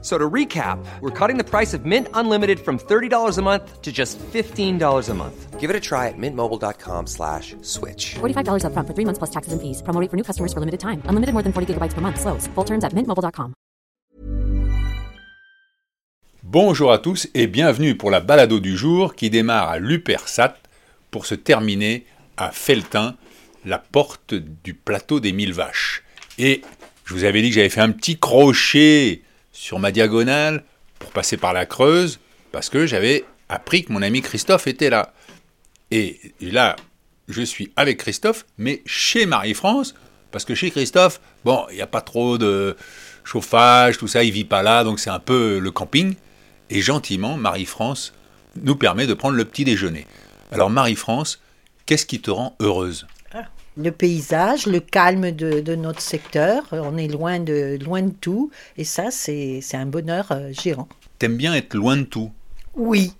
So to recap, we're cutting the price of Mint Unlimited from $30 a month to just $15 a month. Give it a try at mintmobile.com slash switch. $45 upfront for three months plus taxes and fees. Promo rate for new customers for limited time. Unlimited more than 40 gigabytes per month. Slows. Full terms at mintmobile.com. Bonjour à tous et bienvenue pour la balado du jour qui démarre à Lupersat pour se terminer à Feltin, la porte du plateau des mille vaches. Et je vous avais dit que j'avais fait un petit crochet sur ma diagonale pour passer par la Creuse parce que j'avais appris que mon ami Christophe était là. Et là, je suis avec Christophe, mais chez Marie-France, parce que chez Christophe, bon, il n'y a pas trop de chauffage, tout ça, il vit pas là, donc c'est un peu le camping. Et gentiment, Marie-France nous permet de prendre le petit déjeuner. Alors Marie-France, qu'est-ce qui te rend heureuse? Le paysage, le calme de, de, notre secteur. On est loin de, loin de tout. Et ça, c'est un bonheur euh, gérant. T'aimes bien être loin de tout? Oui,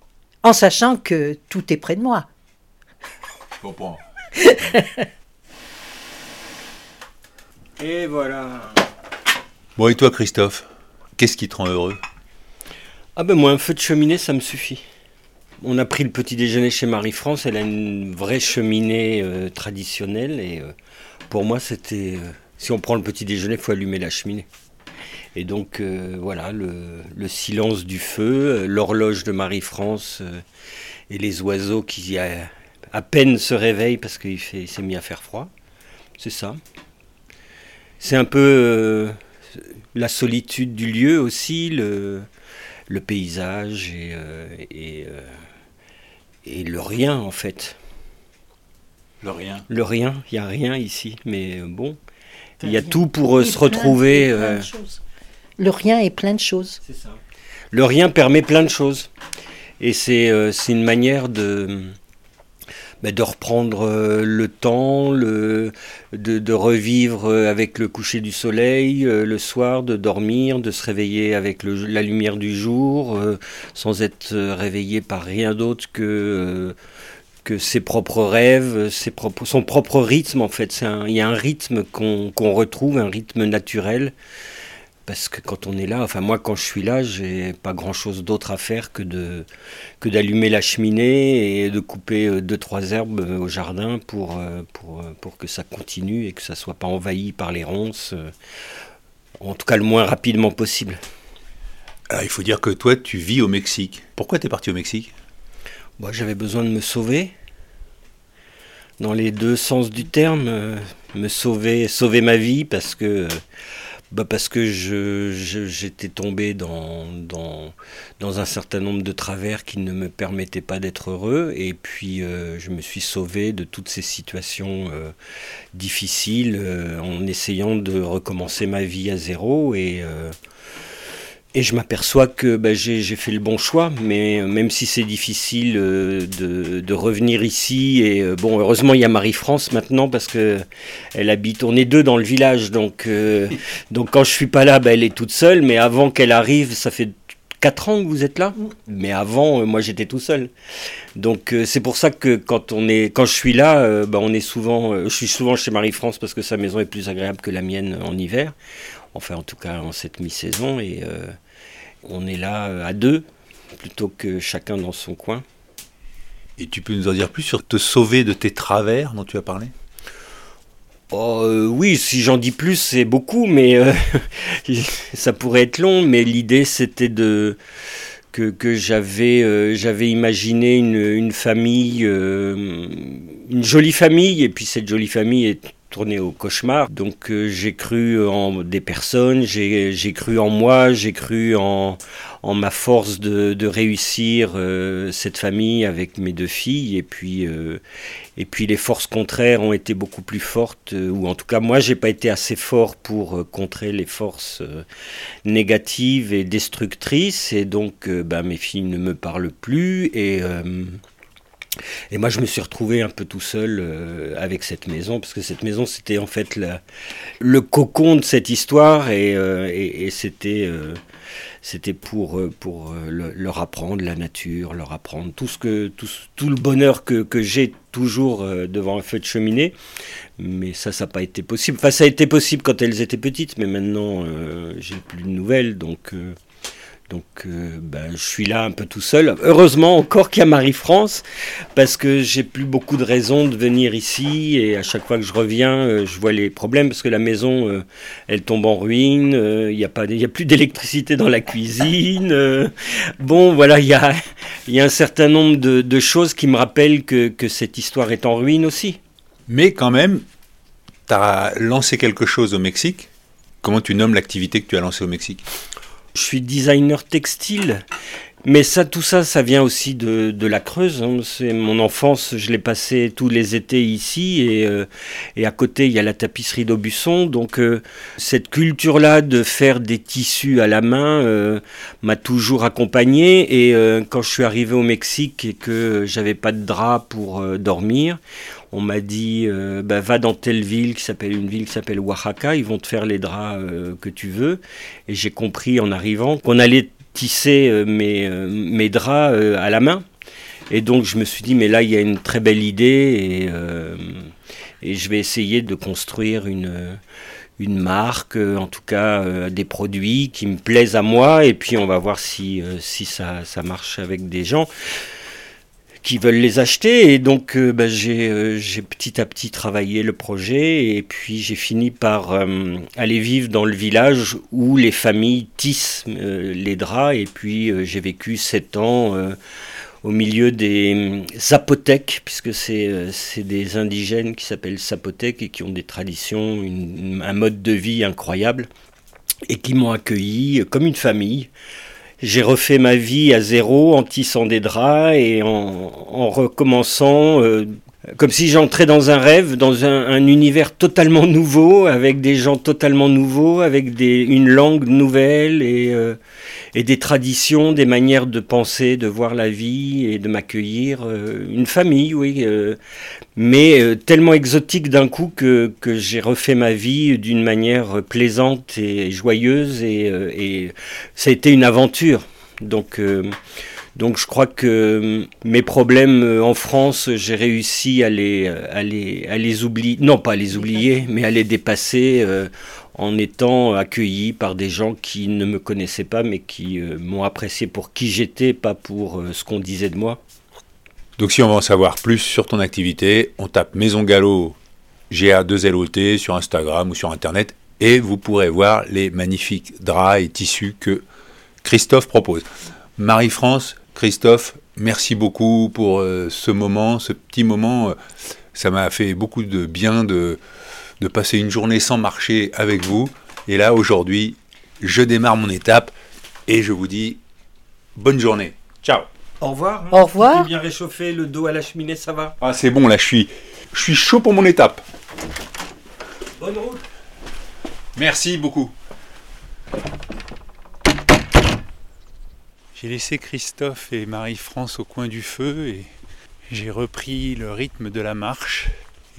en sachant que tout est près de moi. Bon point. et voilà. Bon, et toi, Christophe? Qu'est-ce qui te rend heureux? Ah ben moi, un feu de cheminée, ça me suffit. On a pris le petit déjeuner chez Marie-France. Elle a une vraie cheminée euh, traditionnelle. Et euh, pour moi, c'était. Euh, si on prend le petit déjeuner, il faut allumer la cheminée. Et donc, voilà, le, le, silence du feu, l'horloge de Marie-France et les oiseaux qui à, peine se réveillent parce qu'il s'est mis à faire froid. C'est ça. C'est un peu la solitude du lieu aussi, le, paysage et et le rien en fait. Le rien. Le rien, il n'y a rien ici, mais bon, il y a tout pour se retrouver. Euh... Le rien est plein de choses. C'est ça. Le rien permet plein de choses. Et c'est euh, une manière de, bah, de reprendre euh, le temps, le, de, de, revivre avec le coucher du soleil, euh, le soir, de dormir, de se réveiller avec le, la lumière du jour, euh, sans être réveillé par rien d'autre que, que ses propres rêves, ses propres, son propre rythme en fait. Il y a un rythme qu'on qu retrouve, un rythme naturel parce que quand on est là, enfin moi quand je suis là, j'ai pas grand chose d'autre à faire que de que d'allumer la cheminée et de couper deux trois herbes au jardin pour pour pour que ça continue et que ça soit pas envahi par les ronces, en tout cas le moins rapidement possible. Alors, il faut dire que toi tu vis au Mexique. Pourquoi tu es parti au Mexique? Moi j'avais besoin de me sauver. Dans les deux sens du terme, me sauver, sauver ma vie parce que bah parce que je, j'étais tombé dans, dans, dans, un certain nombre de travers qui ne me permettaient pas d'être heureux. Et puis, euh, je me suis sauvé de toutes ces situations euh, difficiles euh, en essayant de recommencer ma vie à zéro. Et, et je m'aperçois que bah, j'ai, fait le bon choix, mais même si c'est difficile de, de, revenir ici, et bon, heureusement il y a Marie-France maintenant parce que elle habite, on est deux dans le village, donc, euh, donc quand je suis pas là, bah, elle est toute seule, mais avant qu'elle arrive, ça fait 4 ans que vous êtes là, mais avant, moi j'étais tout seul. Donc c'est pour ça que quand, on est, quand je suis là, bah, on est souvent, je suis souvent chez Marie-France parce que sa maison est plus agréable que la mienne en hiver enfin en tout cas en cette mi-saison, et euh, on est là à deux, plutôt que chacun dans son coin. Et tu peux nous en dire plus sur te sauver de tes travers dont tu as parlé? Oh, euh, oui, si j'en dis plus, c'est beaucoup, mais euh, ça pourrait être long. Mais l'idée, c'était de que, que j'avais euh, j'avais imaginé une, une famille, une jolie famille, et puis cette jolie famille est tourné au cauchemar. Donc euh, j'ai cru en des personnes, j'ai cru en moi, j'ai cru en, en, ma force de, de réussir euh, cette famille avec mes deux filles. Et puis, euh, et puis les forces contraires ont été beaucoup plus fortes, ou en tout cas moi j'ai pas été assez fort pour contrer les forces négatives et destructrices. Et donc bah, mes filles ne me parlent plus et Et moi, je me suis retrouvé un peu tout seul euh, avec cette maison, parce que cette maison, c'était en fait le cocon de cette histoire, et, euh, c'était euh, c'était pour, pour le- leur apprendre la nature, leur apprendre tout, ce que, tout, tout le bonheur que, que j'ai toujours devant un feu de cheminée. Mais ça, ça n'a pas été possible. Enfin, ça a été possible quand elles étaient petites, mais maintenant, j'ai plus de nouvelles, donc... donc euh, ben, je suis là un peu tout seul. Heureusement encore qu'il y a Marie-France, parce que j'ai plus beaucoup de raisons de venir ici. Et à chaque fois que je reviens, euh, je vois les problèmes, parce que la maison, euh, elle tombe en ruine. Il n'y a, pas- y a plus d'électricité dans la cuisine. bon, voilà, il y a, y a un certain nombre de, de choses qui me rappellent que, que cette histoire est en ruine aussi. Mais quand même, tu as lancé quelque chose au Mexique. Comment tu nommes l'activité que tu as lancée au Mexique? Je suis designer textile, mais ça, tout ça, ça vient aussi de, de la Creuse. hein. C'est mon enfance, je l'ai passé tous les étés ici, et, euh, et à côté il y a la tapisserie d'Aubusson. Donc euh, cette culture-là de faire des tissus à la main euh, m'a toujours accompagné. Et quand je suis arrivé au Mexique et que j'avais pas de drap pour dormir, on m'a dit euh, bah, va dans telle ville qui s'appelle une ville qui s'appelle Oaxaca, ils vont te faire les draps euh, que tu veux. Et j'ai compris en arrivant qu'on allait tisser euh, mes, mes draps à la main. Et donc je me suis dit mais là il y a une très belle idée et, et je vais essayer de construire une une marque, en tout cas des produits qui me plaisent à moi, et puis on va voir si, si ça, ça marche avec des gens qui veulent les acheter. Et donc, euh, bah, j'ai euh, j'ai petit à petit travaillé le projet. Et puis, j'ai fini par euh, aller vivre dans le village où les familles tissent les draps. Et puis, j'ai vécu sept ans au milieu des Zapotèques, puisque c'est des indigènes qui s'appellent Zapotèques et qui ont des traditions, un mode de vie incroyable. Et qui m'ont accueilli comme une famille. J'ai refait ma vie à zéro en tissant des draps et en, en recommençant euh, comme si j'entrais dans un rêve, dans un, un univers totalement nouveau, avec des gens totalement nouveaux, avec des, une langue nouvelle et, euh, et des traditions, des manières de penser, de voir la vie et de m'accueillir. euh, une famille, oui, euh, mais euh, tellement exotique d'un coup que, que j'ai refait ma vie d'une manière plaisante et joyeuse et, euh, et ça a été une aventure. Donc, euh, donc je crois que mes problèmes euh, en France, j'ai réussi à les, à les, oublier, non pas à les oublier, mais à les dépasser euh, en étant accueilli par des gens qui ne me connaissaient pas, mais qui euh, m'ont apprécié pour qui j'étais, pas pour euh, ce qu'on disait de moi. Donc si on veut en savoir plus sur ton activité, on tape Maison Gallo GA2LOT sur Instagram ou sur Internet et vous pourrez voir les magnifiques draps et tissus que Christophe propose. Marie-France, Christophe, merci beaucoup pour euh, ce moment, ce petit moment. euh, Ça m'a fait beaucoup de bien de, de passer une journée sans marcher avec vous. Et là, aujourd'hui, je démarre mon étape et je vous dis bonne journée. Ciao Au revoir. Au revoir. bien réchauffé, le dos à la cheminée, ça va. Ah, c'est bon, là, je suis, je suis chaud pour mon étape. Bonne route. Merci beaucoup. J'ai laissé Christophe et Marie-France au coin du feu et j'ai repris le rythme de la marche.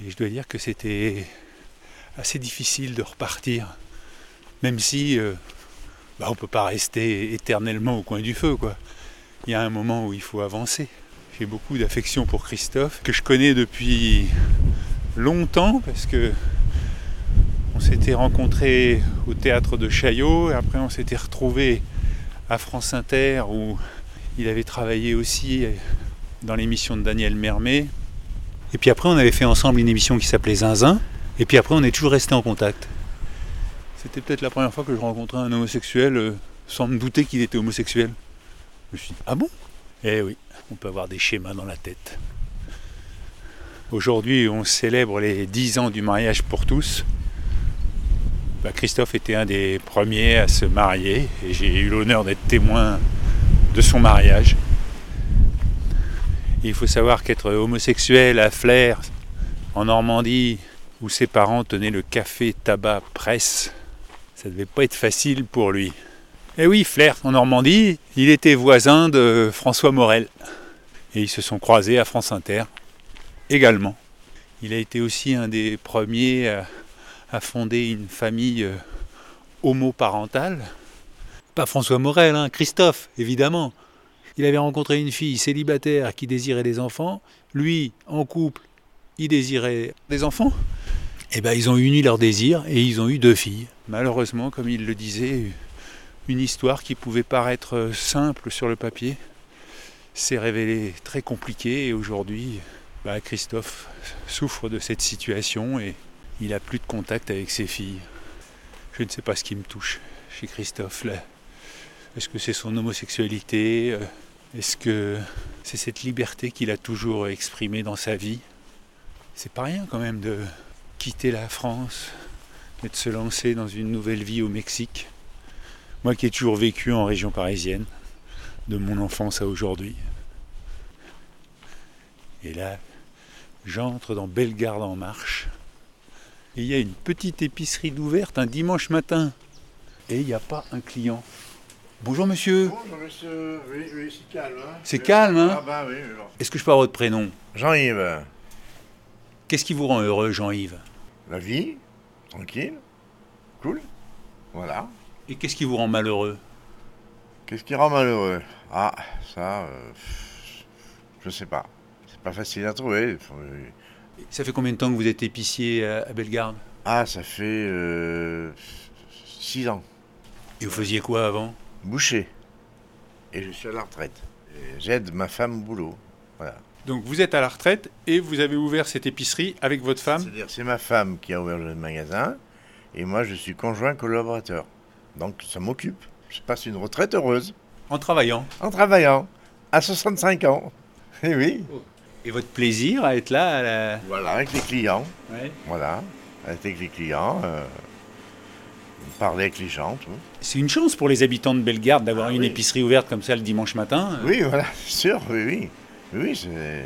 Et je dois dire que c'était assez difficile de repartir, même si euh, bah, on peut pas rester éternellement au coin du feu. Il y a un moment où il faut avancer. J'ai beaucoup d'affection pour Christophe, que je connais depuis longtemps, parce que on s'était rencontrés au théâtre de Chaillot, et après on s'était retrouvés à France Inter, où il avait travaillé aussi dans l'émission de Daniel Mermet. Et puis après, on avait fait ensemble une émission qui s'appelait Zinzin, et puis après, on est toujours resté en contact. C'était peut-être la première fois que je rencontrais un homosexuel euh, sans me douter qu'il était homosexuel. Je me suis dit, ah bon? Eh oui, on peut avoir des schémas dans la tête. Aujourd'hui, on célèbre les 10 ans du mariage pour tous. Bah, Christophe était un des premiers à se marier et j'ai eu l'honneur d'être témoin de son mariage. Il faut savoir qu'être homosexuel à Flers, en Normandie, où ses parents tenaient le café tabac presse, ça devait pas être facile pour lui. Et oui, Flers, en Normandie, il était voisin de François Morel. Et ils se sont croisés à France Inter également. Il a été aussi un des premiers à, à fonder une famille euh, homoparentale. Pas François Morel, hein, Christophe, évidemment. Il avait rencontré une fille célibataire qui désirait des enfants. Lui, en couple, il désirait des enfants. Et ben, ils ont uni leurs désirs et ils ont eu deux filles. Malheureusement, comme il le disait, une histoire qui pouvait paraître simple sur le papier s'est révélée très compliquée et aujourd'hui, bah, Christophe souffre de cette situation et il n'a plus de contact avec ses filles. Je ne sais pas ce qui me touche chez Christophe. Est-ce que c'est son homosexualité euh, Est-ce que c'est cette liberté qu'il a toujours exprimée dans sa vie? C'est pas rien quand même de quitter la France et de se lancer dans une nouvelle vie au Mexique. Moi qui ai toujours vécu en région parisienne, de mon enfance à aujourd'hui. Et là, j'entre dans Bellegarde en marche. Et il y a une petite épicerie d'ouverte un dimanche matin. Et il n'y a pas un client. Bonjour monsieur. Bonjour monsieur, oui, oui, c'est calme. Hein. C'est calme, hein Ah bah oui. Est-ce que je peux avoir votre prénom Jean-Yves, Qu'est-ce qui vous rend heureux, Jean-Yves? La vie, tranquille, cool, voilà. Et qu'est-ce qui vous rend malheureux? Qu'est-ce qui rend malheureux? Ah, ça, euh, je sais pas. C'est pas facile à trouver. Faut- Ça fait combien de temps que vous êtes épicier à Bellegarde? Ah, ça fait euh, six ans. Et vous faisiez quoi avant? Boucher. Et je suis à la retraite. Et J'aide ma femme au boulot. Voilà. Donc vous êtes à la retraite et vous avez ouvert cette épicerie avec votre femme? C'est-à-dire, c'est ma femme qui a ouvert le magasin et moi, je suis conjoint collaborateur. Donc, ça m'occupe. Je passe une retraite heureuse en travaillant? en travaillant à 65 ans. Eh oui. Et votre plaisir à être là à la... Voilà, avec les clients. Ouais. Voilà, avec les clients. euh, parler avec les gens, tout. C'est une chance pour les habitants de Bellegarde d'avoir Ah une oui. épicerie ouverte comme ça le dimanche matin. Oui, voilà, c'est sûr, oui, oui. Oui, oui, c'est...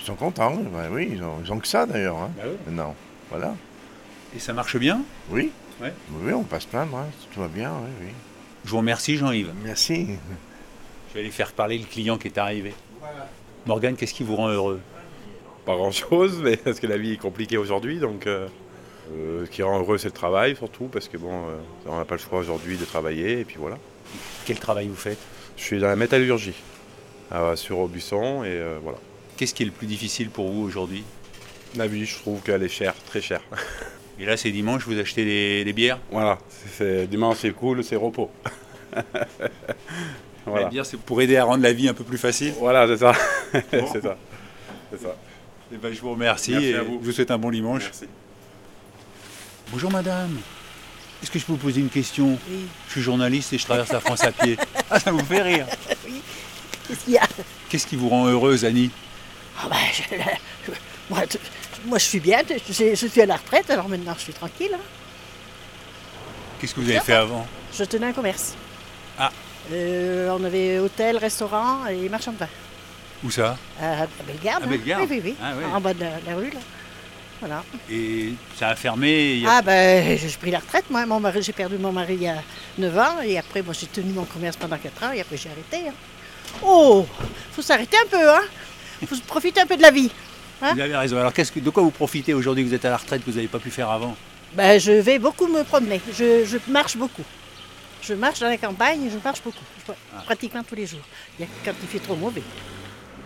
Ils sont contents, oui, ils ont, ils ont que ça d'ailleurs. Hein. Bah oui. Non, voilà. Et ça marche bien? Oui. Ouais. Oui, on passe plein, hein. tout va bien, oui, oui. Je vous remercie Jean-Yves. Merci. Je vais aller faire parler le client qui est arrivé. Morgane, qu'est-ce qui vous rend heureux? Pas grand chose, mais parce que la vie est compliquée aujourd'hui, donc euh, euh, ce qui rend heureux c'est le travail surtout, parce que bon, euh, on n'a pas le choix aujourd'hui de travailler, et puis voilà. Quel travail vous faites? Je suis dans la métallurgie, sur Aubusson, et voilà. Qu'est-ce qui est le plus difficile pour vous aujourd'hui? La vie, je trouve qu'elle est chère, très chère. Et là, c'est dimanche, vous achetez des, des bières? Voilà, c'est- dimanche c'est cool, c'est repos. Les voilà, bières, c'est pour aider à rendre la vie un peu plus facile? voilà c'est ça. C'est ça. C'est ça. Eh ben, je vous remercie Merci et à vous. je vous souhaite un bon dimanche. Merci. Bonjour madame. Est-ce que je peux vous poser une question Oui. Je suis journaliste et je traverse la France à pied. Ah, ça vous fait rire. Qu'est-ce qu'il y a? Qu'est-ce qui vous rend heureuse, Annie? Ah ben, je, je- moi, moi, je suis bien, je, je suis à la retraite, alors maintenant je suis tranquille. hein. Qu'est-ce que vous avez fait avant? Je tenais un commerce. Ah. Euh, on avait hôtel, restaurant et marchand de vin. Où ça À, à Bellegarde. À hein. Bellegarde Oui, oui, oui. Ah, oui. En bas de la, la rue, là. Voilà. Et ça a fermé il y a- Ah ben, j'ai pris la retraite, moi. Mon mari, j'ai perdu mon mari il y a 9 ans. Et après, moi, j'ai tenu mon commerce pendant 4 ans. Et après, j'ai arrêté. hein. Oh Faut s'arrêter un peu, hein Faut profiter un peu de la vie. hein Vous avez raison. Alors, qu'est-ce que, de quoi vous profitez aujourd'hui que vous êtes à la retraite que vous n'avez pas pu faire avant? Ben, je vais beaucoup me promener. Je, je marche beaucoup. Je marche dans la campagne, je marche beaucoup. Ah. Pratiquement tous les jours. Quand il fait trop mauvais.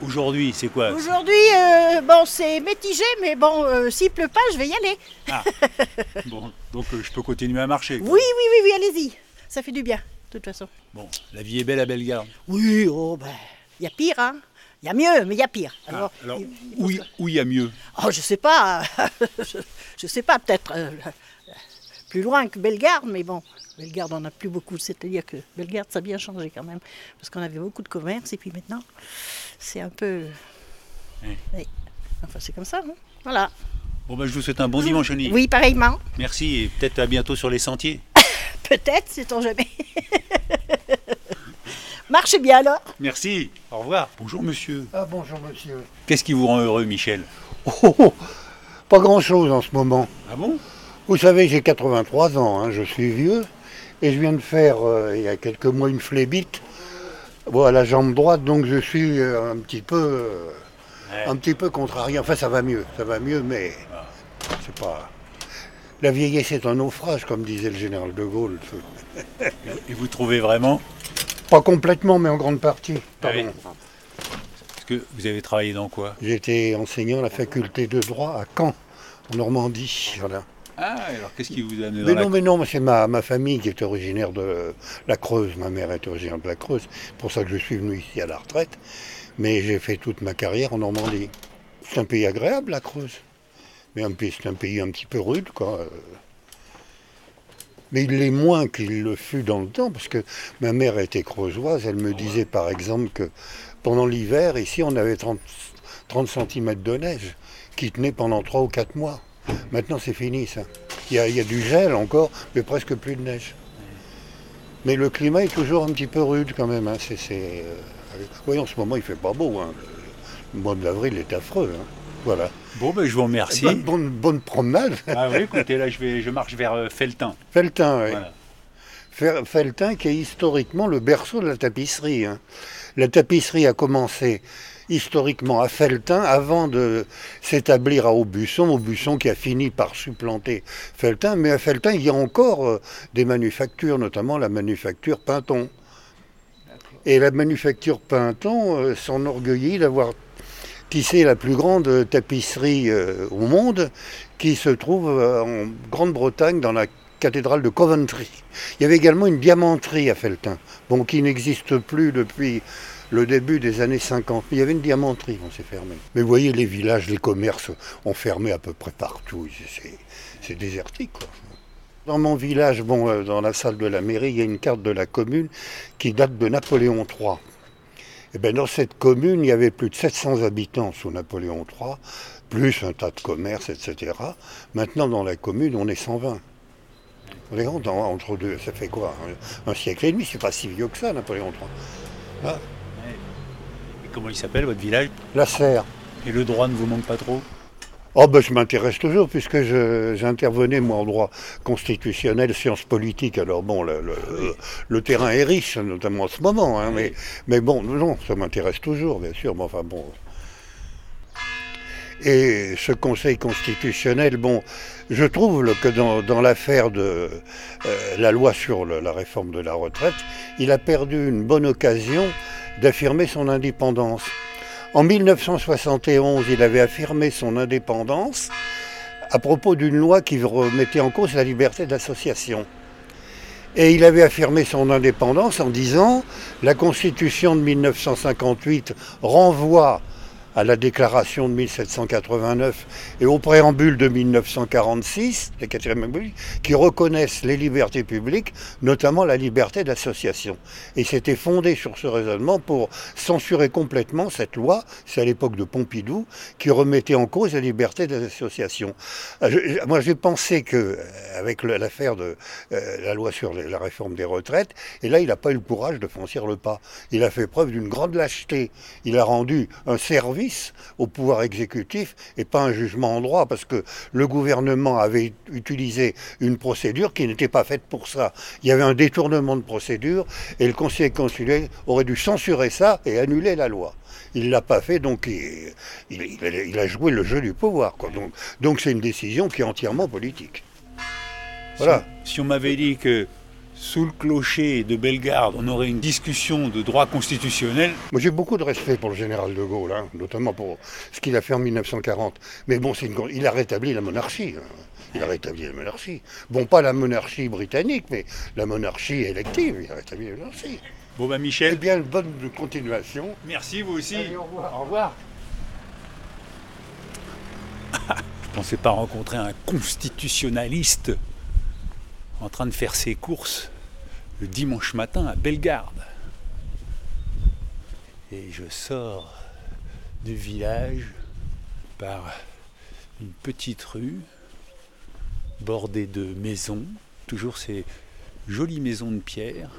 Aujourd'hui, c'est quoi Aujourd'hui, euh, bon, c'est mitigé, mais bon, euh, s'il pleut pas, je vais y aller. Bon, donc euh, je peux continuer à marcher. Oui, oui, oui, oui, allez-y. Ça fait du bien, de toute façon. Bon, la vie est belle à Bellegarde. Oui, oh, ben, il y a pire, hein. Il y a mieux, mais il y a pire. Alors, Ah, alors, où il y a mieux? Oh, je sais pas. je, je sais pas, peut-être plus loin que Bellegarde, mais bon, Bellegarde, on n'a plus beaucoup. C'est-à-dire que Bellegarde, ça a bien changé quand même. Parce qu'on avait beaucoup de commerce, et puis maintenant, c'est un peu. Oui. Oui. Enfin, c'est comme ça, hein. Voilà. Bon, ben, je vous souhaite un bon dimanche, Annie. Oui, pareillement. Merci et peut-être à bientôt sur les sentiers. Peut-être, sait-on jamais. Marchez bien alors. Merci. Au revoir. Bonjour, monsieur. Ah bonjour monsieur. Qu'est-ce qui vous rend heureux, Michel? Oh, oh, pas grand-chose en ce moment. Ah bon? Vous savez, j'ai 83 ans, hein, je suis vieux, et je viens de faire, euh, il y a quelques mois, une flébite. Bon, à la jambe droite, donc je suis euh, un petit peu, euh, un petit peu contrarié. Enfin, ça va mieux, ça va mieux, mais c'est pas. La vieillesse est un naufrage, comme disait le général de Gaulle. Et vous trouvez vraiment Pas complètement, mais en grande partie. Ah oui. Pardon. Parce que vous avez travaillé dans quoi? J'étais enseignant à la faculté de droit à Caen, en Normandie. Voilà. Ah, alors qu'est-ce qui vous a amené dans Mais la non, mais non, mais c'est ma, ma famille qui est originaire de la Creuse. Ma mère est originaire de la Creuse. C'est pour ça que je suis venu ici à la retraite. Mais j'ai fait toute ma carrière en Normandie. C'est un pays agréable, la Creuse. Mais c'est un pays un petit peu rude, quoi. Mais il l'est moins qu'il le fut dans le temps, parce que ma mère était creusoise. Elle me disait, par exemple, que pendant l'hiver, ici, on avait 30, 30 cm de neige qui tenait pendant 3 ou 4 mois. Maintenant, c'est fini, ça. Il y, a, il y a du gel encore, mais presque plus de neige. Mais le climat est toujours un petit peu rude quand même. Hein. C'est, c'est, euh, Oui, en ce moment, il fait pas beau. hein. Le mois d'avril est affreux. hein. Voilà. Bon, ben, je vous remercie. Bonne, bonne- bonne promenade. Ah oui, écoutez, là, je, vais, je marche vers euh, Feltin. Feltin, oui. Voilà. Feltin qui est historiquement le berceau de la tapisserie. hein. La tapisserie a commencé historiquement à Feltin avant de s'établir à Aubusson, Aubusson qui a fini par supplanter Feltin, mais à Feltin il y a encore euh, des manufactures, notamment la manufacture Pinton. Et la manufacture Pinton euh, s'enorgueillit d'avoir tissé la plus grande tapisserie euh, au monde qui se trouve en Grande-Bretagne dans la cathédrale de Coventry. Il y avait également une diamanterie à Feltin, bon, qui n'existe plus depuis le début des années 50. Il y avait une diamanterie, on s'est fermé. Mais vous voyez, les villages, les commerces ont fermé à peu près partout. C'est- désertique, quoi. Dans mon village, bon, euh, dans la salle de la mairie, il y a une carte de la commune qui date de Napoléon III. Et bien, dans cette commune, il y avait plus de 700 habitants sous Napoléon III, plus un tas de commerces, etc. Maintenant, dans la commune, on est 120. Vous voyez, dans- entre deux, ça fait quoi Un, siècle et demi, c'est pas si vieux que ça, Napoléon III. Comment il s'appelle, votre village la serre. Et le droit ne vous manque pas trop Oh ben je m'intéresse toujours puisque j'intervenais moi en droit constitutionnel, sciences politiques. Alors bon, le, le- le terrain est riche, notamment en ce moment. hein, mais, mais bon, non, ça m'intéresse toujours, bien sûr. Mais enfin bon. Et ce Conseil constitutionnel, bon, je trouve que dans, dans l'affaire de euh, la loi sur la réforme de la retraite, il a perdu une bonne occasion d'affirmer son indépendance. En 1971, il avait affirmé son indépendance à propos d'une loi qui remettait en cause la liberté d'association. Et il avait affirmé son indépendance en disant la Constitution de 1958 renvoie à la déclaration de 1789 et au préambule de 1946, la qui reconnaissent les libertés publiques, notamment la liberté d'association. Et c'était fondé sur ce raisonnement pour censurer complètement cette loi, c'est à l'époque de Pompidou, qui remettait en cause la liberté d'association. Euh, je- Moi j'ai pensé que, euh, avec l'affaire de euh, la loi sur la réforme des retraites, et là il n'a pas eu le courage de franchir le pas. Il a fait preuve d'une grande lâcheté. Il a rendu un service au pouvoir exécutif et pas un jugement en droit, parce que le gouvernement avait utilisé une procédure qui n'était pas faite pour ça. Il y avait un détournement de procédure et le Conseil constitutionnel aurait dû censurer ça et annuler la loi. Il ne l'a pas fait, donc il, il- il- il a joué le jeu du pouvoir. quoi. Donc donc c'est une décision qui est entièrement politique. Voilà. Si on m'avait dit que sous le clocher de Bellegarde, on aurait une discussion de droit constitutionnel, Moi, j'ai beaucoup de respect pour le général de Gaulle, hein, notamment pour ce qu'il a fait en 1940. Mais bon, une il a rétabli la monarchie. hein. Il a rétabli la monarchie. Bon, pas la monarchie britannique, mais la monarchie élective. Il a rétabli la monarchie. bon Eh Michel, bien, bonne continuation. merci vous aussi. Allez, au revoir. Au revoir. Je pensais pas rencontrer un constitutionnaliste en train de faire ses courses le dimanche matin à Bellegarde. Et je sors du village par une petite rue bordée de maisons, toujours ces jolies maisons de pierre.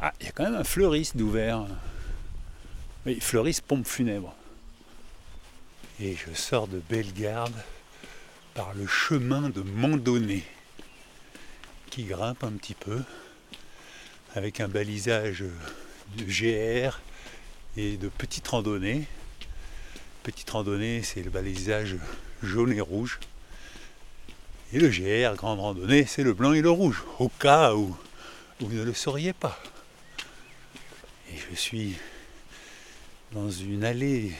Ah, il y a quand même un fleuriste d'ouvert. Oui, fleuriste pompe funèbre. Et je sors de Bellegarde par le chemin de Mandonnet, qui grimpe un petit peu, avec un balisage de GR et de petites randonnées. Petite randonnée, c'est le balisage jaune et rouge. Et le GR, grande randonnée, c'est le blanc et le rouge, au cas où vous ne le sauriez pas. Et je suis dans une allée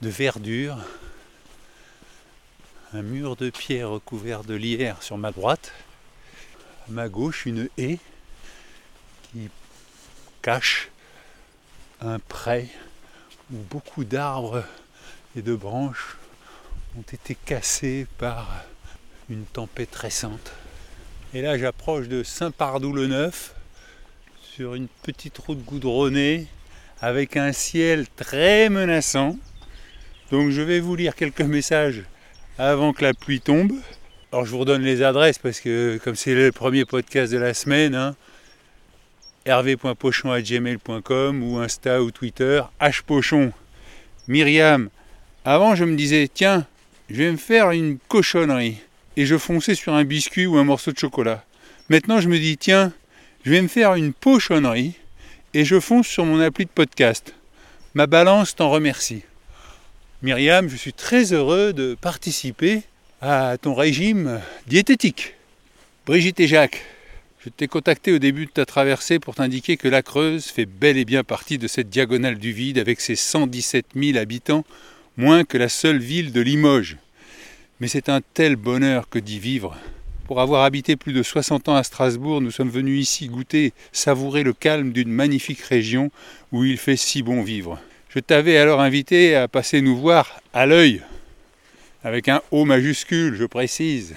de verdure, un mur de pierre recouvert de lierre sur ma droite, ma gauche une haie qui cache un pré où beaucoup d'arbres et de branches ont été cassés par une tempête récente. Et là j'approche de Saint-Pardoux-le-Neuf sur une petite route goudronnée avec un ciel très menaçant. Donc je vais vous lire quelques messages avant que la pluie tombe. Alors je vous redonne les adresses parce que comme c'est le premier podcast de la semaine, hein, hervé.pochon.gmail.com ou Insta ou Twitter, hpochon. Myriam, avant je me disais, tiens, je vais me faire une cochonnerie. Et je fonçais sur un biscuit ou un morceau de chocolat. Maintenant je me dis, tiens, je vais me faire une pochonnerie et je fonce sur mon appli de podcast. Ma balance t'en remercie. Myriam, je suis très heureux de participer à ton régime diététique. Brigitte et Jacques, je t'ai contacté au début de ta traversée pour t'indiquer que la Creuse fait bel et bien partie de cette diagonale du vide avec ses 117 000 habitants, moins que la seule ville de Limoges. Mais c'est un tel bonheur que d'y vivre. Pour avoir habité plus de 60 ans à Strasbourg, nous sommes venus ici goûter, savourer le calme d'une magnifique région où il fait si bon vivre. Je t'avais alors invité à passer nous voir à l'œil, avec un O majuscule, je précise.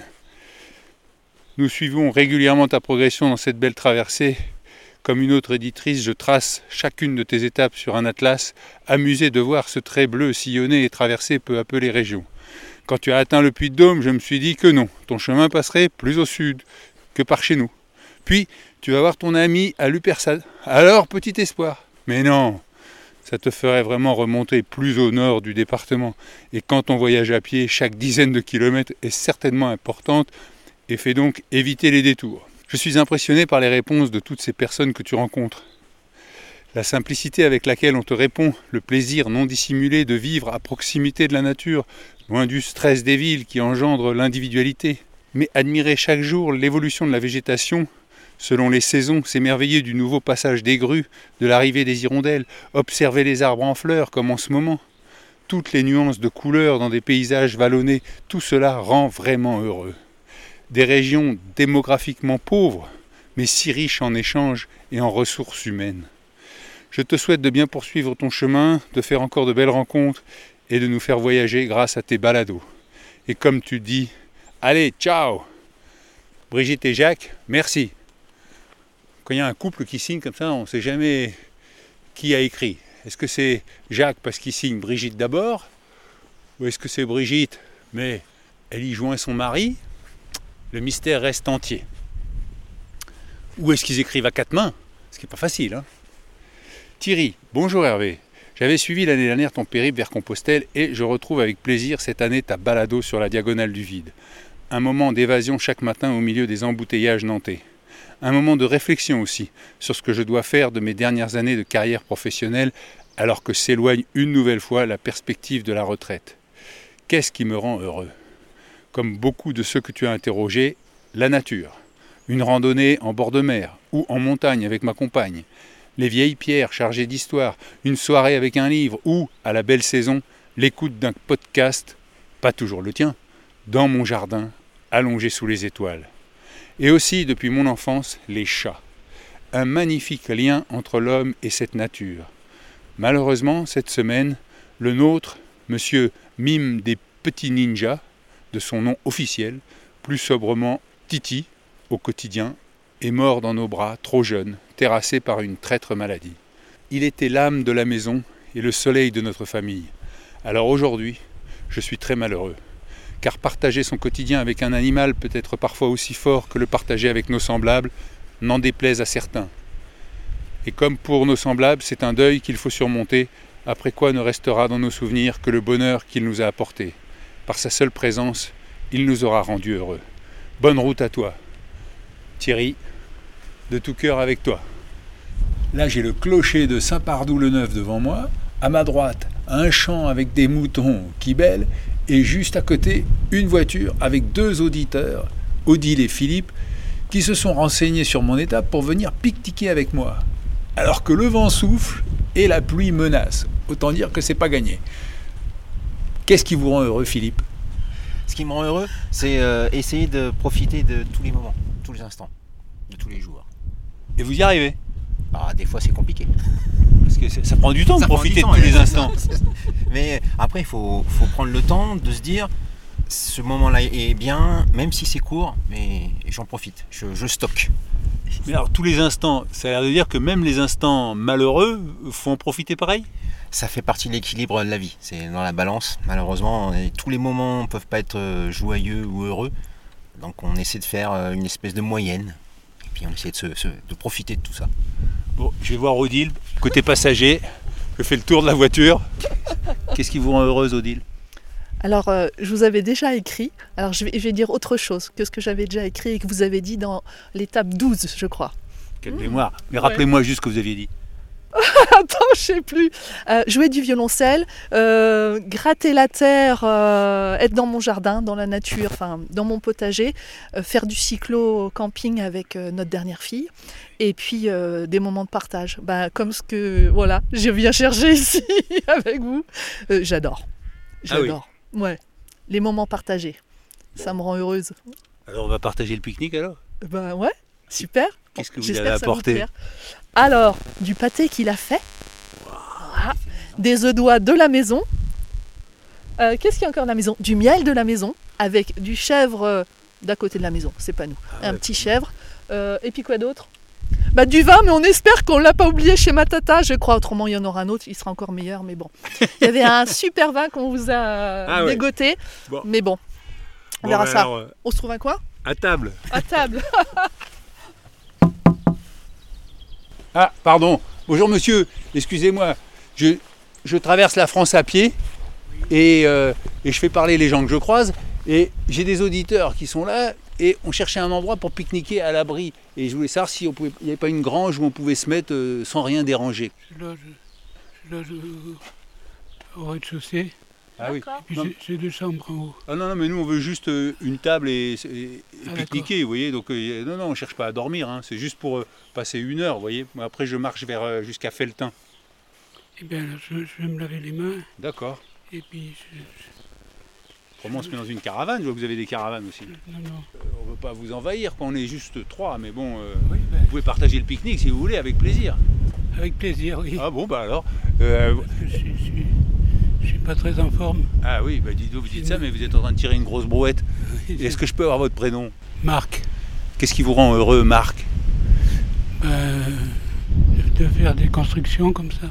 Nous suivons régulièrement ta progression dans cette belle traversée. Comme une autre éditrice, je trace chacune de tes étapes sur un atlas, amusé de voir ce trait bleu sillonner et traverser peu à peu les régions. Quand tu as atteint le Puy de Dôme, je me suis dit que non, ton chemin passerait plus au sud que par chez nous. Puis, tu vas voir ton ami à Lupersad. Alors, petit espoir. Mais non, ça te ferait vraiment remonter plus au nord du département. Et quand on voyage à pied, chaque dizaine de kilomètres est certainement importante et fait donc éviter les détours. Je suis impressionné par les réponses de toutes ces personnes que tu rencontres. La simplicité avec laquelle on te répond, le plaisir non dissimulé de vivre à proximité de la nature, loin du stress des villes qui engendre l'individualité, mais admirer chaque jour l'évolution de la végétation, selon les saisons, s'émerveiller du nouveau passage des grues, de l'arrivée des hirondelles, observer les arbres en fleurs comme en ce moment, toutes les nuances de couleurs dans des paysages vallonnés, tout cela rend vraiment heureux. Des régions démographiquement pauvres, mais si riches en échanges et en ressources humaines. Je te souhaite de bien poursuivre ton chemin, de faire encore de belles rencontres et de nous faire voyager grâce à tes balados. Et comme tu dis, allez, ciao Brigitte et Jacques, merci. Y a un couple qui signe comme ça, on ne sait jamais qui a écrit. Est-ce que c'est Jacques parce qu'il signe Brigitte d'abord Ou est-ce que c'est Brigitte, mais elle y joint son mari Le mystère reste entier. Ou est-ce qu'ils écrivent à quatre mains Ce qui n'est pas facile. Hein Thierry, bonjour Hervé. J'avais suivi l'année dernière ton périple vers Compostelle et je retrouve avec plaisir cette année ta balado sur la diagonale du vide. Un moment d'évasion chaque matin au milieu des embouteillages nantais. Un moment de réflexion aussi sur ce que je dois faire de mes dernières années de carrière professionnelle alors que s'éloigne une nouvelle fois la perspective de la retraite. Qu'est-ce qui me rend heureux? Comme beaucoup de ceux que tu as interrogés, la nature. Une randonnée en bord de mer ou en montagne avec ma compagne les vieilles pierres chargées d'histoire, une soirée avec un livre ou, à la belle saison, l'écoute d'un podcast, pas toujours le tien, dans mon jardin, allongé sous les étoiles. Et aussi, depuis mon enfance, les chats. Un magnifique lien entre l'homme et cette nature. Malheureusement, cette semaine, le nôtre, monsieur Mime des Petits Ninjas, de son nom officiel, plus sobrement Titi, au quotidien, est mort dans nos bras, trop jeune, terrassé par une traître maladie. Il était l'âme de la maison et le soleil de notre famille. Alors aujourd'hui, je suis très malheureux, car partager son quotidien avec un animal peut être parfois aussi fort que le partager avec nos semblables, n'en déplaise à certains. Et comme pour nos semblables, c'est un deuil qu'il faut surmonter, après quoi ne restera dans nos souvenirs que le bonheur qu'il nous a apporté. Par sa seule présence, il nous aura rendus heureux. Bonne route à toi. Thierry, de tout cœur avec toi. Là, j'ai le clocher de Saint-Pardoux-le-Neuf devant moi. À ma droite, un champ avec des moutons qui bêlent. Et juste à côté, une voiture avec deux auditeurs, Odile et Philippe, qui se sont renseignés sur mon état pour venir pique-niquer avec moi. Alors que le vent souffle et la pluie menace. Autant dire que c'est pas gagné. Qu'est-ce qui vous rend heureux, Philippe? Ce qui me rend heureux, c'est euh, essayer de profiter de tous les moments, tous les instants, de tous les jours. Et vous y arrivez? Ah, des fois, c'est compliqué. Parce que ça, prend du temps Ça de profiter de tous ouais, les instants. ça. Mais après, il faut, faut prendre le temps de se dire ce moment-là est bien, même si c'est court, mais j'en profite, je, je stocke. Mais alors, tous les instants, ça a l'air de dire que même les instants malheureux, faut en profiter pareil? Ça fait partie de l'équilibre de la vie. C'est dans la balance, malheureusement. tous les moments ne peuvent pas être euh, joyeux ou heureux. Donc on essaie de faire euh, une espèce de moyenne. Et puis on essaie de, se- se- de profiter de tout ça. Bon, je vais voir Odile, côté passager. Je fais le tour de la voiture. Qu'est-ce qui vous rend heureuse, Odile? Alors, euh, je vous avais déjà écrit. Alors, je vais, je vais dire autre chose que ce que j'avais déjà écrit et que vous avez dit dans l'étape 12, je crois. Quelle mémoire. Mais rappelez-moi juste ce que vous aviez dit. Attends, je sais plus. Euh, jouer du violoncelle, euh, gratter la terre, euh, être dans mon jardin, dans la nature, enfin dans mon potager, faire du cyclo-camping avec euh, notre dernière fille, et puis des moments de partage. Ben, comme ce que voilà, je viens chercher ici avec vous. Euh, J'adore. Ah oui. J'adore. Ouais. Les moments partagés. Ça me rend heureuse. Alors, on va partager le pique-nique alors? Ben ouais, super. Qu'est-ce que vous J'espère avez apporté. Alors, du pâté qu'il a fait, Voilà. des œufs d'oie de la maison. Euh, Qu'est-ce qu'il y a encore de la maison? Du miel de la maison, avec du chèvre euh, d'à côté de la maison, c'est pas nous. Ah un petit chèvre. Euh, et puis quoi d'autre? Bah, Du vin, mais on espère qu'on l'a pas oublié chez ma tata, je crois. Autrement, il y en aura un autre, il sera encore meilleur, mais bon. Il y avait un super vin qu'on vous a Ah ouais. dégoté, Bon. mais bon, on Bon, verra bah ça. alors, On se trouve un coin À table. À table. Ah, pardon. Bonjour monsieur, excusez-moi. Je, traverse la France à pied et, euh, je fais parler les gens que je croise. Et j'ai des auditeurs qui sont là et on cherchait un endroit pour pique-niquer à l'abri. Et je voulais savoir s'il n'y avait pas une grange où on pouvait se mettre euh, sans rien déranger. Je loge, je au rez-de-chaussée. Ah oui. J'ai- j'ai deux chambres en haut. Ah non, non, mais nous on veut juste euh, une table et, et- et Ah, pique-niquer, vous voyez. Donc euh, non, non, on cherche pas à dormir. hein. C'est juste pour euh, passer une heure, vous voyez. Moi, Après, je marche vers euh, jusqu'à Feltin. Eh bien, je, je vais me laver les mains. D'accord. Et puis, je- Comment on se met dans une caravane? Je vois que vous avez des caravanes aussi. non, non. Euh, on ne veut pas vous envahir, quand on est juste trois, mais bon, euh, vous pouvez partager le pique-nique si vous voulez, avec plaisir. Avec plaisir, oui. Ah bon, bah alors. euh, Je je suis- pas très en forme. ah oui, bah vous dites ça, mais vous êtes en train de tirer une grosse brouette. Est-ce que je peux avoir votre prénom? Marc. Qu'est-ce qui vous rend heureux, Marc? Ben, de faire des constructions comme ça.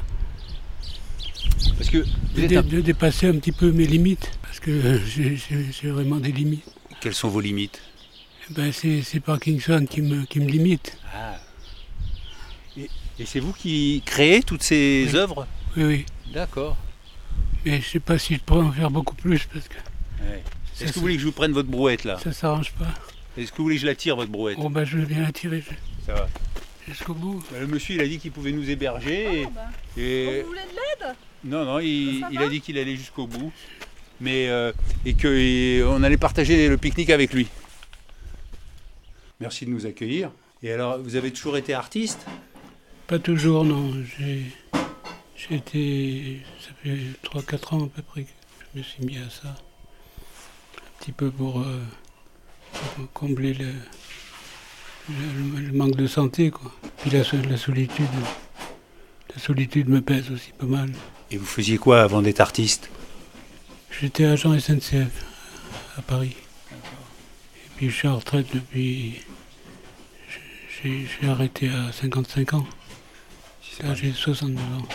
Parce que vous de, êtes un- de dépasser un petit peu mes limites. Parce que j'ai- j'ai j'ai vraiment des limites. Quelles sont vos limites? Ben, c'est c'est Parkinson qui me, qui me limite. Ah. Et, et c'est vous qui créez toutes ces Oui. œuvres? Oui, oui. D'accord. Mais je sais pas si je pourrais en faire beaucoup plus parce que Ouais. Est-ce que vous voulez que je vous prenne votre brouette là ça s'arrange pas. Est-ce que vous voulez que je la tire votre brouette Oh, ben, je vais bien la tirer Ça va. jusqu'au bout. Bah, Le monsieur il a dit qu'il pouvait nous héberger. et- et- Vous voulez de l'aide Non, non, il, a dit qu'il allait jusqu'au bout. Mais, euh, et qu'on allait partager le pique-nique avec lui. Merci de nous accueillir. Et alors, vous avez toujours été artiste? Pas toujours, non. J'ai j'ai été. Ça fait 3-4 ans à peu près que je me suis mis à ça. Un petit peu pour, euh, pour combler le, le- le manque de santé, quoi. Puis la, so- la solitude. La solitude me pèse aussi pas mal. Et vous faisiez quoi avant d'être artiste? J'étais agent SNCF à Paris. Et puis je suis en retraite depuis. J'ai j'ai arrêté à 55 ans. Là j'ai 62 ans.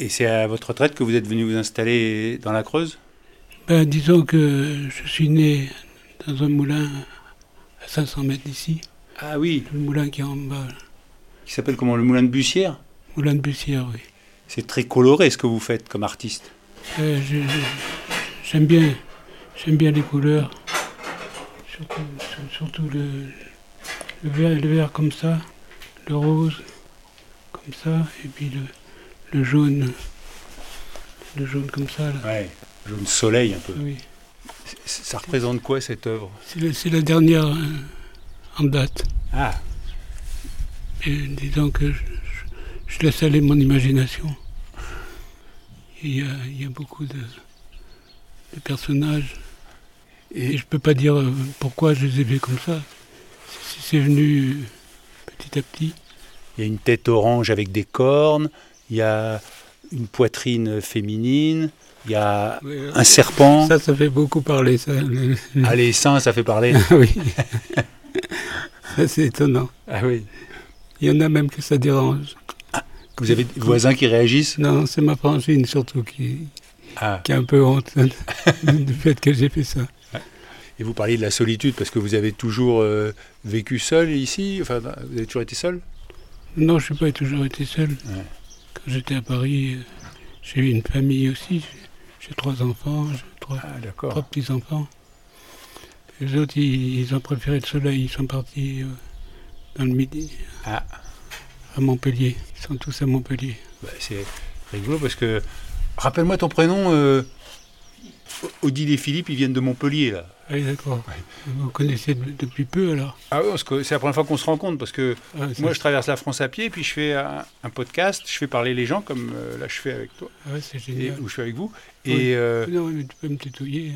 Et c'est à votre retraite que vous êtes venu vous installer dans la Creuse? Ben, disons que je suis né dans un moulin à 500 mètres d'ici. Ah oui. Le moulin qui est en bas. Qui s'appelle comment? Le Moulin de Bussière? Moulin de Bussière, oui. C'est très coloré ce que vous faites comme artiste. Euh, J'aime bien, j'aime bien les couleurs. Surtout, sur- surtout le, le, vert, le vert comme ça, le rose, comme ça, et puis le, le jaune, le jaune comme ça. Là. Ouais, jaune soleil un peu. Oui. Ça représente quoi cette œuvre? C'est la, dernière euh, en date. Ah, Et disons que je, je- je laisse aller mon imagination. Il y a, il y a beaucoup de, de personnages. Et je peux pas dire euh, pourquoi je les ai vus comme ça. C'est- C'est venu petit à petit. il y a une tête orange avec des cornes, il y a une poitrine féminine, il y a Oui, un serpent. Ça, ça fait beaucoup parler, ça. Ah, les seins, ça fait parler. Ah oui. c'est étonnant. Ah oui. Il y en a même que ça dérange. Vous avez des voisins qui réagissent? Non, c'est ma frangine surtout qui, Ah. qui a un peu honte du fait que j'ai fait ça. Et vous parliez de la solitude parce que vous avez toujours euh, vécu seul ici? Enfin, vous avez toujours été seul? Non, je n'ai pas toujours été seul. Ouais. Quand j'étais à Paris, j'ai eu une famille aussi. J'ai- trois enfants, trois, Ah, trois petits-enfants. Les autres, ils, ils ont préféré le soleil. Ils sont partis euh, dans le midi, Ah. à Montpellier. Ils sont tous à Montpellier. Bah, c'est rigolo parce que. Rappelle-moi ton prénom. Euh... Odile et Philippe, ils viennent de Montpellier, là. Ah oui, d'accord. Vous connaissez de- depuis peu, alors Ah oui, parce que c'est la première fois qu'on se rencontre parce que Ah, moi je traverse la France à pied puis je fais un, un podcast, je fais parler les gens comme euh, là je fais avec toi Ah ouais, c'est et, génial. où je suis avec vous Oui. et euh, Non, mais tu peux me tutoyer.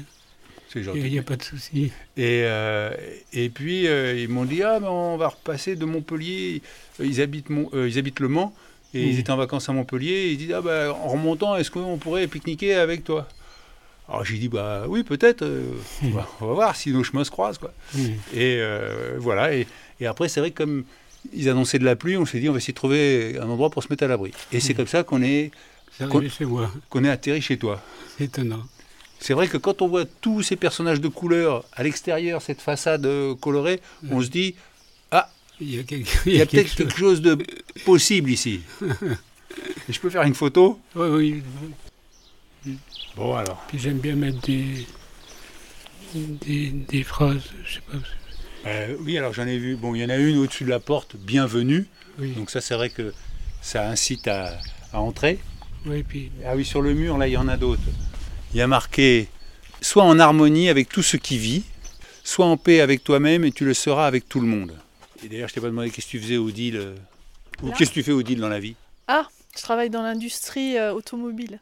c'est Il n'y a, pas de souci. Et, euh, et puis euh, ils m'ont dit ah mais on va repasser de Montpellier, ils habitent euh, ils habitent Le Mans et ils étaient en vacances à Montpellier, ils disent ah bah en remontant est-ce qu'on pourrait pique-niquer avec toi? Alors j'ai dit bah oui peut-être, euh, on, va, on va voir si nos chemins se croisent quoi. Et euh, voilà. Et, et après, c'est vrai que comme ils annonçaient de la pluie, on s'est dit on va essayer de trouver un endroit pour se mettre à l'abri. Et c'est comme ça qu'on est, qu'on, est atterri chez toi. C'est étonnant. C'est vrai que quand on voit tous ces personnages de couleur à l'extérieur, cette façade euh, colorée, on se dit ah, Il y a, quelque, peut-être quelque chose de possible ici. Et je peux faire une photo? Oui, oui. Bon alors. Puis j'aime bien mettre des, des, des phrases, je sais pas. Euh, oui, alors j'en ai vu. Bon, il y en a une au-dessus de la porte, bienvenue. Oui. Donc ça, c'est vrai que ça incite à, à entrer. Oui, puis Ah oui, sur le mur, là, il y en a d'autres. Il y a marqué soit en harmonie avec tout ce qui vit, soit en paix avec toi-même et tu le seras avec tout le monde. Et d'ailleurs, je t'ai pas demandé qu'est-ce que tu faisais, Odile. euh, Ou qu'est-ce que tu fais, Odile, dans la vie Ah, je travaille dans l'industrie euh, automobile.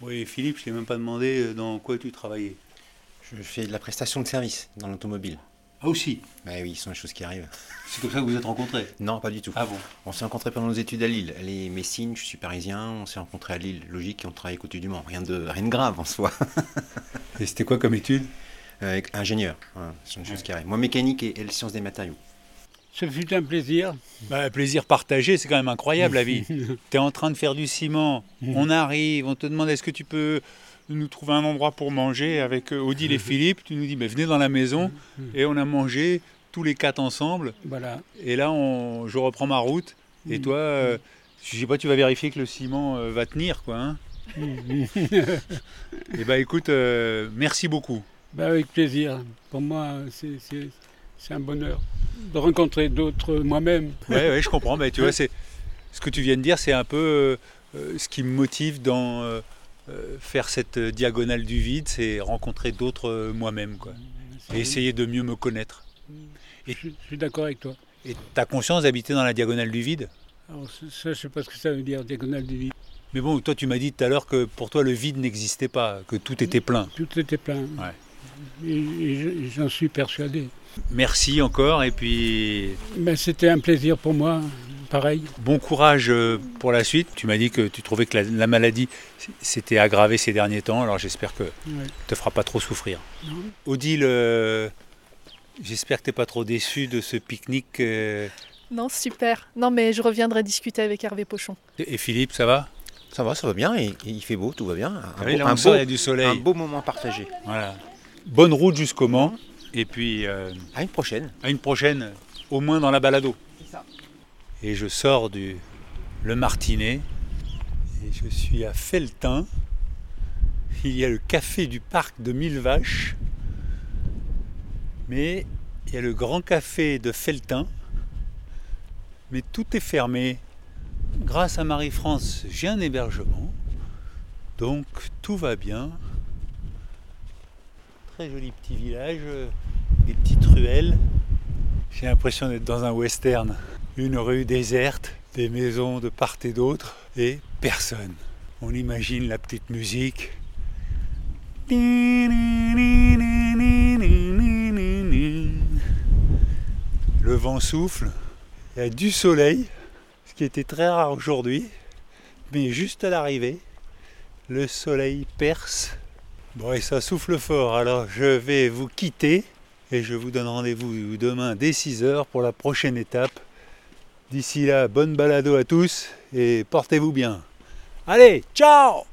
Oui, Philippe, je t'ai même pas demandé euh, dans quoi tu travaillais. Je fais de la prestation de service dans l'automobile. Ah aussi? Bah oui, ce sont les choses qui arrivent. C'est comme ça que vous êtes rencontrés? Non, pas du tout. Ah bon? On s'est rencontrés pendant nos études à Lille. Elle est Messine, je suis parisien. On s'est rencontrés à Lille, logique, et on travaille à côté du Mans. Rien de, rien de grave en soi. Et c'était quoi comme étude? Euh, ingénieur, voilà, ce sont des choses qui arrivent. Moi, mécanique et elle, sciences des matériaux. Ce fut un plaisir. bah, Plaisir partagé, c'est quand même incroyable la vie. tu es en train de faire du ciment, on arrive, on te demande est-ce que tu peux nous trouver un endroit pour manger avec euh, Odile et Philippe? Tu nous dis mais venez dans la maison et on a mangé tous les quatre ensemble. Voilà. Et là, on, je reprends ma route. Et toi, euh, je sais pas, tu vas vérifier que le ciment euh, va tenir, quoi. Hein et bah écoute, euh, merci beaucoup. Bah, avec plaisir. Pour moi, c'est- c'est un bonheur de rencontrer d'autres moi-même. Ouais, je comprends. Mais tu vois, c'est ce que tu viens de dire, c'est un peu euh, euh, ce qui me motive dans euh, faire cette diagonale du vide, c'est rencontrer d'autres moi-même, quoi. Et essayer de mieux me connaître. Je, suis- je suis d'accord avec toi. Et t'as conscience d'habiter dans la diagonale du vide? Alors, ça, je sais pas ce que ça veut dire, diagonale du vide. Mais bon, toi, tu m'as dit tout à l'heure que pour toi, le vide n'existait pas, que tout était plein. Tout était plein. Ouais. Et, et je- j'en suis persuadé. Merci encore, et puis Mais c'était un plaisir pour moi, pareil. bon courage euh, pour la suite. Tu m'as dit que tu trouvais que la, la maladie s'était aggravée ces derniers temps, alors j'espère que Ouais. te fera pas trop souffrir. Non. Odile, euh, j'espère que tu n'es pas trop déçu de ce pique-nique. euh, Non, super. Non, mais je reviendrai discuter avec Hervé Pochon. Et Philippe, ça va? Ça va, ça va bien, et, il fait beau, tout va bien. Un, oui, beau, là, on un sort, beau- il y a du soleil. un beau moment partagé. Voilà. Bonne route jusqu'au Mans, et puis euh, À une prochaine. à une prochaine, au moins dans la balado. Et je sors du Le Martinet, et je suis à Felletin. Il y a le café du parc de Mille Vaches, mais il y a le grand café de Felletin, mais tout est fermé. grâce à Marie-France, j'ai un hébergement. Donc tout va bien. Joli petit village, euh, des petites ruelles. J'ai l'impression d'être dans un western. Une rue déserte, des maisons de part et d'autre et personne. On imagine la petite musique. Le vent souffle, il y a du soleil, ce qui était très rare aujourd'hui, mais juste à l'arrivée, le soleil perce. Bon et ça souffle fort, alors je vais vous quitter et je vous donne rendez-vous demain dès 6h pour la prochaine étape. D'ici là, bonne balado à tous et portez-vous bien. Allez, ciao